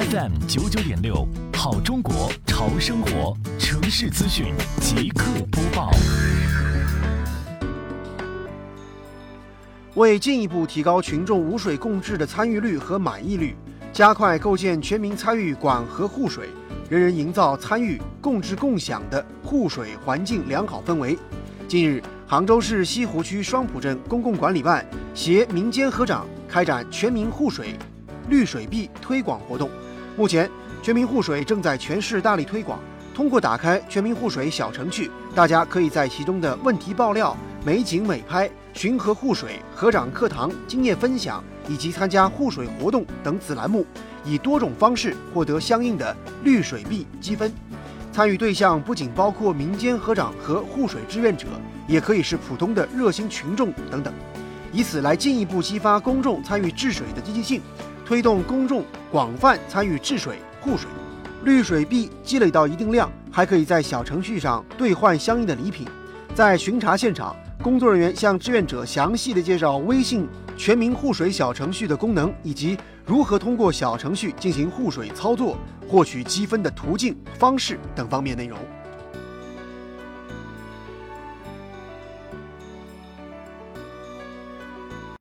FM 九九点六，好中国潮生活城市资讯即刻播报。为进一步提高群众污水共治的参与率和满意率，加快构建全民参与管和护水、人人营造参与、共治共享的护水环境良好氛围。近日，杭州市西湖区双浦镇公共管理办携民间合掌开展全民护水、绿水币推广活动。目前，全民护水正在全市大力推广。通过打开全民护水小程序，大家可以在其中的问题爆料、美景美拍、巡河护水、合掌课堂、经验分享以及参加护水活动等子栏目，以多种方式获得相应的绿水币积分。参与对象不仅包括民间合掌和护水志愿者，也可以是普通的热心群众等等，以此来进一步激发公众参与治水的积极性，推动公众广泛参与治水护水。绿水币积累到一定量，还可以在小程序上兑换相应的礼品。在巡查现场，工作人员向志愿者详细的介绍微信全民护水小程序的功能，以及如何通过小程序进行护水操作、获取积分的途径、方式等方面内容。